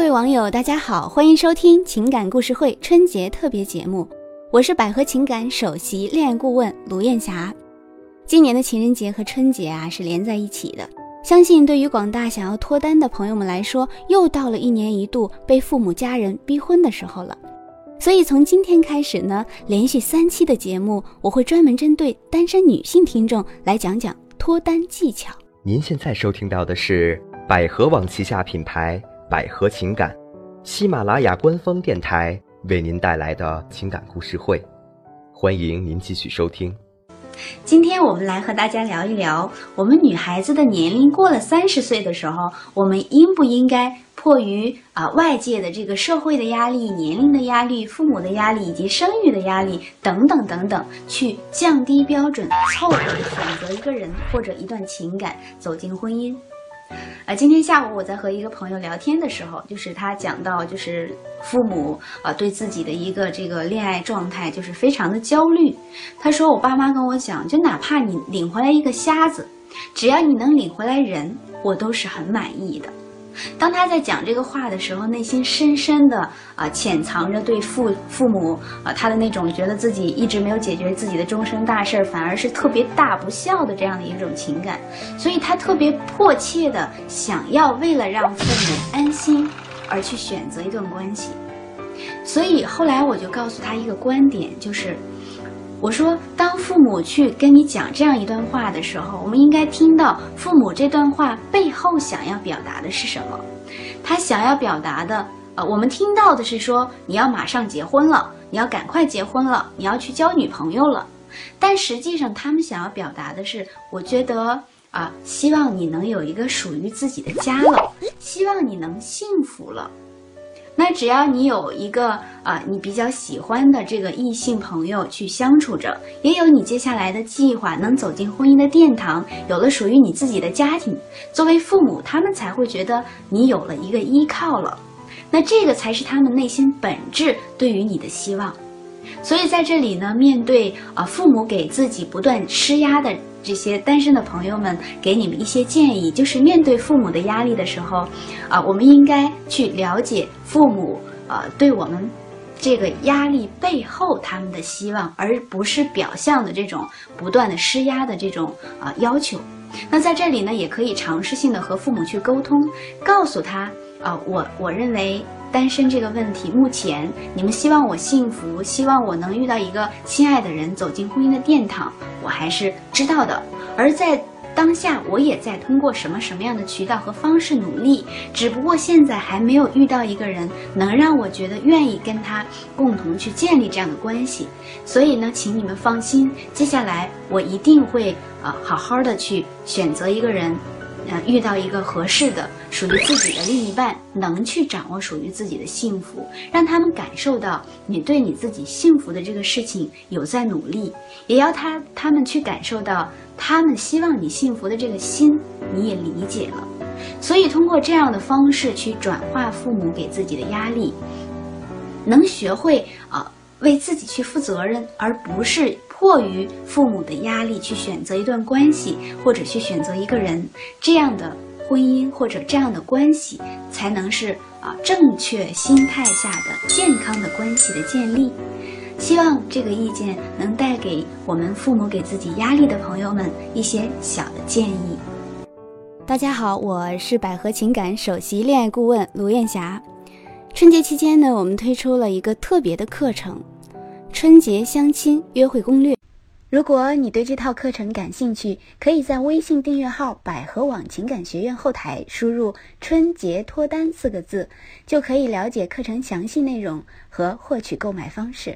各位网友，大家好，欢迎收听情感故事会春节特别节目，我是百合情感首席恋爱顾问卢艳霞。今年的情人节和春节啊是连在一起的，相信对于广大想要脱单的朋友们来说，又到了一年一度被父母家人逼婚的时候了。所以从今天开始呢，连续三期的节目，我会专门针对单身女性听众来讲讲脱单技巧。您现在收听到的是百合网旗下品牌百合情感，喜马拉雅官方电台为您带来的情感故事会，欢迎您继续收听。今天我们来和大家聊一聊，我们女孩子的年龄过了三十岁的时候，我们应不应该迫于啊外界的这个社会的压力、年龄的压力、父母的压力以及生育的压力等等等等，去降低标准，凑合选择一个人或者一段情感走进婚姻？啊，今天下午我在和一个朋友聊天的时候，就是他讲到，就是父母啊对自己的一个这个恋爱状态就是非常的焦虑。他说，我爸妈跟我讲，就哪怕你领回来一个瞎子，只要你能领回来人，我都是很满意的。当他在讲这个话的时候，内心深深的啊潜藏着对父父母啊他的那种觉得自己一直没有解决自己的终身大事，反而是特别大不孝的这样的一种情感，所以他特别迫切的想要为了让父母安心而去选择一段关系，所以后来我就告诉他一个观点，就是。我说，当父母去跟你讲这样一段话的时候，我们应该听到父母这段话背后想要表达的是什么。他想要表达的，呃，我们听到的是说你要马上结婚了，你要赶快结婚了，你要去交女朋友了。但实际上，他们想要表达的是，我觉得啊，希望你能有一个属于自己的家了，希望你能幸福了。那只要你有一个啊，你比较喜欢的这个异性朋友去相处着，也有你接下来的计划，能走进婚姻的殿堂，有了属于你自己的家庭，作为父母，他们才会觉得你有了一个依靠了。那这个才是他们内心本质对于你的希望。所以在这里呢，面对啊父母给自己不断施压的。这些单身的朋友们，给你们一些建议，就是面对父母的压力的时候，啊，我们应该去了解父母，呃，对我们这个压力背后他们的希望，而不是表象的这种不断的施压的这种啊要求。那在这里呢，也可以尝试性的和父母去沟通，告诉他，啊，我我认为。单身这个问题，目前你们希望我幸福，希望我能遇到一个亲爱的人，走进婚姻的殿堂，我还是知道的。而在当下，我也在通过什么什么样的渠道和方式努力，只不过现在还没有遇到一个人能让我觉得愿意跟他共同去建立这样的关系。所以呢，请你们放心，接下来我一定会啊好好的去选择一个人。呃，遇到一个合适的、属于自己的另一半，能去掌握属于自己的幸福，让他们感受到你对你自己幸福的这个事情有在努力，也要他他们去感受到他们希望你幸福的这个心，你也理解了。所以通过这样的方式去转化父母给自己的压力，能学会啊为自己去负责任，而不是。迫于父母的压力去选择一段关系，或者去选择一个人，这样的婚姻或者这样的关系，才能是啊正确心态下的健康的关系的建立。希望这个意见能带给我们父母给自己压力的朋友们一些小的建议。大家好，我是百合情感首席恋爱顾问卢艳霞。春节期间呢，我们推出了一个特别的课程。春节相亲约会攻略，如果你对这套课程感兴趣，可以在微信订阅号“百合网情感学院”后台输入“春节脱单”四个字，就可以了解课程详细内容和获取购买方式。